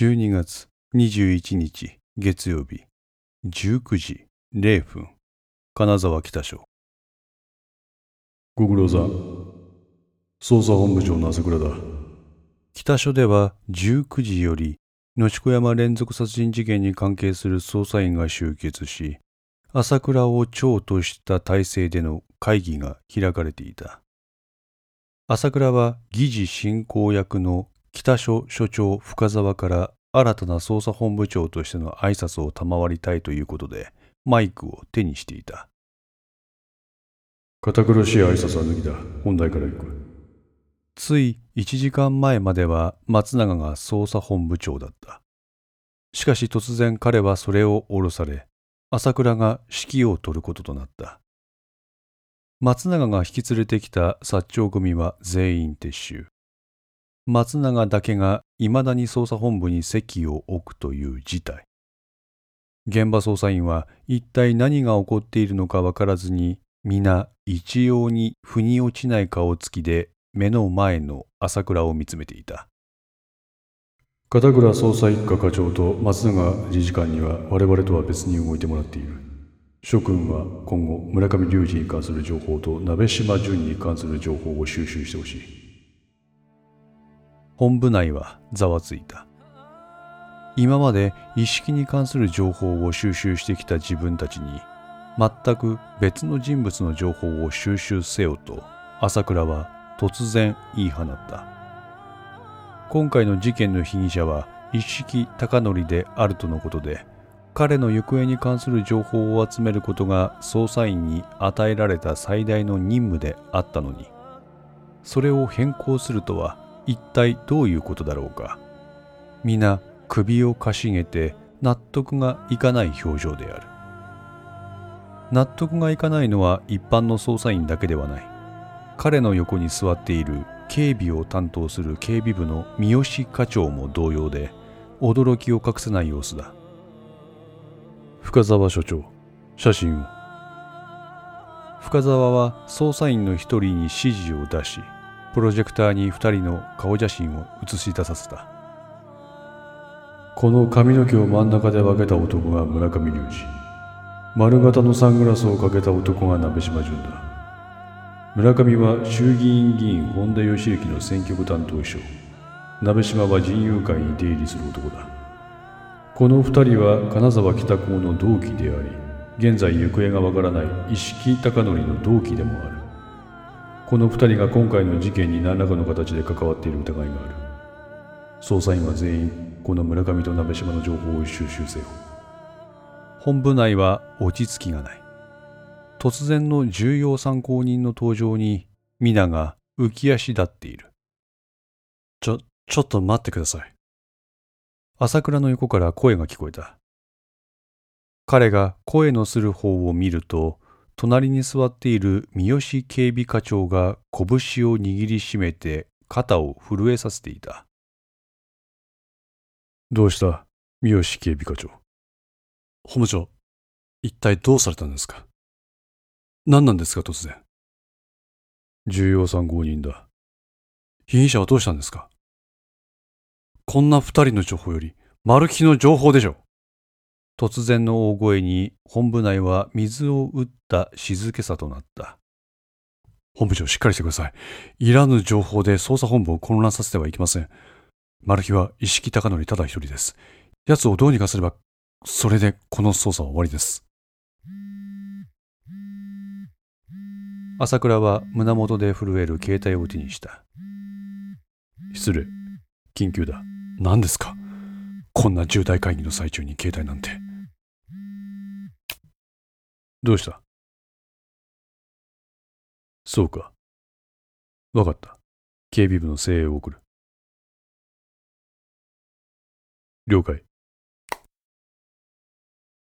12月21日月曜日。19時0分。金沢北署。ご苦労さん。捜査本部長の朝倉だ？北署では19時より野子山連続殺人事件に関係する捜査員が集結し朝倉を長とした体制での会議が開かれていた。朝倉は議事進行役の北署署長深沢から新たな捜査本部長としての挨拶を賜りたいということでマイクを手にしていた。堅苦しい挨拶は抜きだ。本題から行く。つい1時間前までは松永が捜査本部長だった。しかし突然彼はそれを降ろされ朝倉が指揮を執ることとなった。松永が引き連れてきた薩長組は全員撤収松永だけが未だに捜査本部に席を置くという事態。現場捜査員は一体何が起こっているのか分からずに皆一様に腑に落ちない顔つきで目の前の朝倉を見つめていた。片倉捜査一課課長と松永理事官には我々とは別に動いてもらっている。諸君は今後村上隆二に関する情報と鍋島淳に関する情報を収集してほしい。本部内はざわついた。今まで意識に関する情報を収集してきた自分たちに全く別の人物の情報を収集せよと朝倉は突然言い放った。今回の事件の被疑者は一色貴則であるとのことで彼の行方に関する情報を集めることが捜査員に与えられた最大の任務であったのにそれを変更するとは一体どういうことだろうか。皆首をかしげて納得がいかない表情である。納得がいかないのは一般の捜査員だけではない。彼の横に座っている警備を担当する警備部の三好課長も同様で驚きを隠せない様子だ。深沢所長写真を。深沢は捜査員の一人に指示を出しプロジェクターに2人の顔写真を映し出させた。この髪の毛を真ん中で分けた男が村上隆二。丸型のサングラスをかけた男が鍋島淳だ村上は衆議院議員本田義行の選挙区担当秘書鍋島は人友会に出入りする男だ。この2人は金沢北高の同期であり現在行方がわからない石木貴則の同期でもある。この2人が今回の事件に何らかの形で関わっている疑いがある。捜査員は全員この村上と鍋島の情報を収集せよ。本部内は落ち着きがない。突然の重要参考人の登場に皆が浮き足立っている。ちょちょっと待ってください。朝倉の横から声が聞こえた。彼が声のする方を見ると隣に座っている三好警備課長が拳を握りしめて肩を震えさせていた。どうした？三好警備課長。本部長、一体どうされたんですか？何なんですか突然？重要参考人だ。被疑者はどうしたんですか？こんな二人の情報より、マル秘の情報でしょ突然の大声に本部内は水を打った静けさとなった。本部長しっかりしてください。いらぬ情報で捜査本部を混乱させてはいけません。マルヒは意識高則ただ一人です。奴をどうにかすれば、それでこの捜査は終わりです。朝倉は胸元で震える携帯を手にした。失礼。緊急だ。何ですか？こんな重大会議の最中に携帯なんて。どうした？そうか。わかった。警備部の精鋭を送る。了解。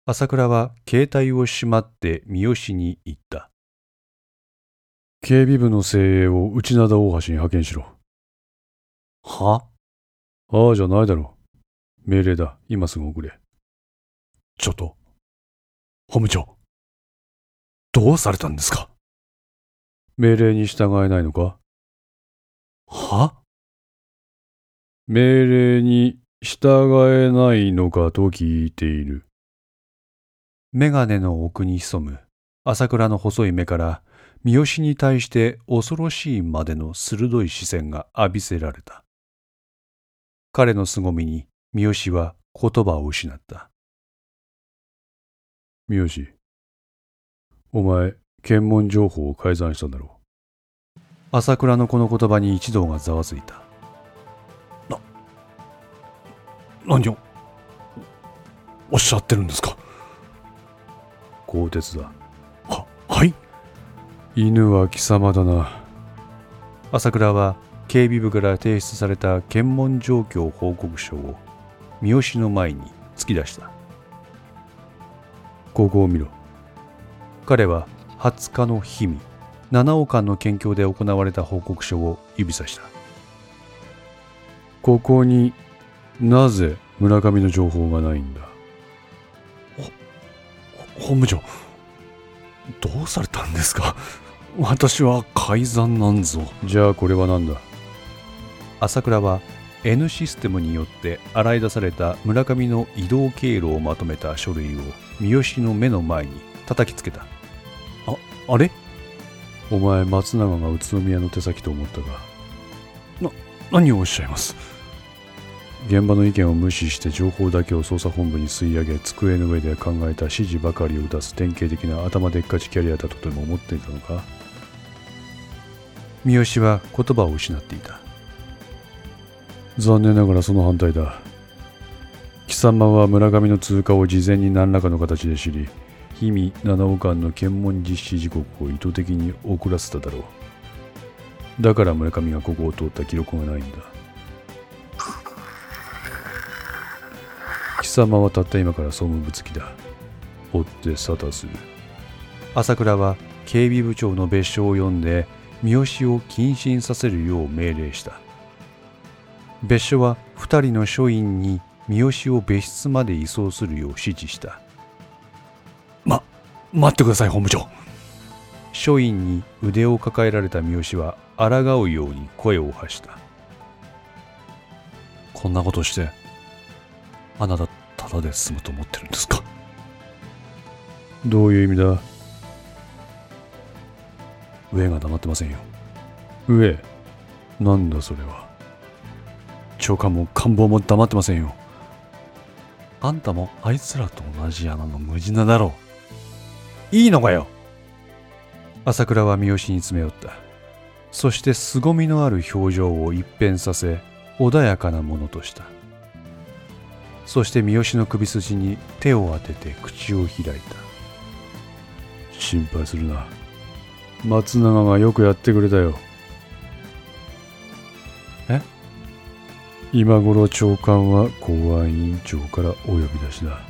朝倉は携帯をしまって三好に言った。警備部の精鋭を内灘大橋に派遣しろ。は？ああじゃないだろう。命令だ。今すぐ送れ。ちょっと。本部長。どうされたんですか？命令に従えないのか？は？命令に従えないのかと聞いている。メガネの奥に潜む朝倉の細い目から三好に対して恐ろしいまでの鋭い視線が浴びせられた。彼の凄みに三好は言葉を失った。三好、お前、検問情報を改ざんしたんだろう。朝倉のこの言葉に一同がざわついた。な、何を、おっしゃってるんですか？鋼鉄だ。は、はい？犬は貴様だな。朝倉は警備部から提出された検問状況報告書を三好の前に突き出した。ここを見ろ。彼は20日の日々、七尾間の県境で行われた報告書を指さした。ここになぜ村上の情報がないんだ？本部長、どうされたんですか？私は改ざんなんぞ。じゃあこれは何だ？朝倉は N システムによって洗い出された村上の移動経路をまとめた書類を三好の目の前に叩きつけた。あ、れ？お前松永が宇都宮の手先と思ったか？な、何をおっしゃいます？現場の意見を無視して情報だけを捜査本部に吸い上げ机の上で考えた指示ばかりを出す典型的な頭でっかちキャリアだとでも思っていたのか？三好は言葉を失っていた。残念ながらその反対だ。貴様は村上の通過を事前に何らかの形で知り日々七尾間の検問実施時刻を意図的に遅らせただろう。だから村上がここを通った記録がないんだ。貴様はたった今から総務部付きだ。追って沙汰する。朝倉は警備部長の別所を読んで三好を謹慎させるよう命令した。別所は2人の署員に三好を別室まで移送するよう指示した。ま待ってください本部長。署員に腕を抱えられた三好は抗うように声を発した。こんなことしてあなたただで済むと思ってるんですか？どういう意味だ？上が黙ってませんよ。上？なんだそれは？長官も官房も黙ってませんよ。あんたもあいつらと同じ穴の無地なだろういいのかよ。朝倉は三好に詰め寄った。そして凄みのある表情を一変させ穏やかなものとした。そして三好の首筋に手を当てて口を開いた。心配するな。松永がよくやってくれたよ。え？今頃長官は公安委員長からお呼び出しだ。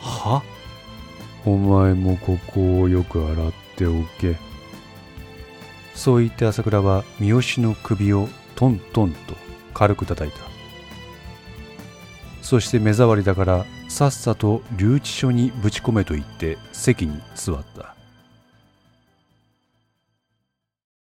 は？お前もここをよく洗っておけ。そう言って朝倉は三好の首をトントンと軽く叩いた。そして目障りだからさっさと留置所にぶち込めと言って席に座った。